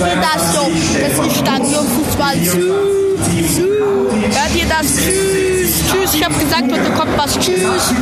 weißt du, das so, das ist Stadionfußball. Hört ihr das? Tschüss, tschüss, ich habe gesagt, heute kommt was. Tschüss.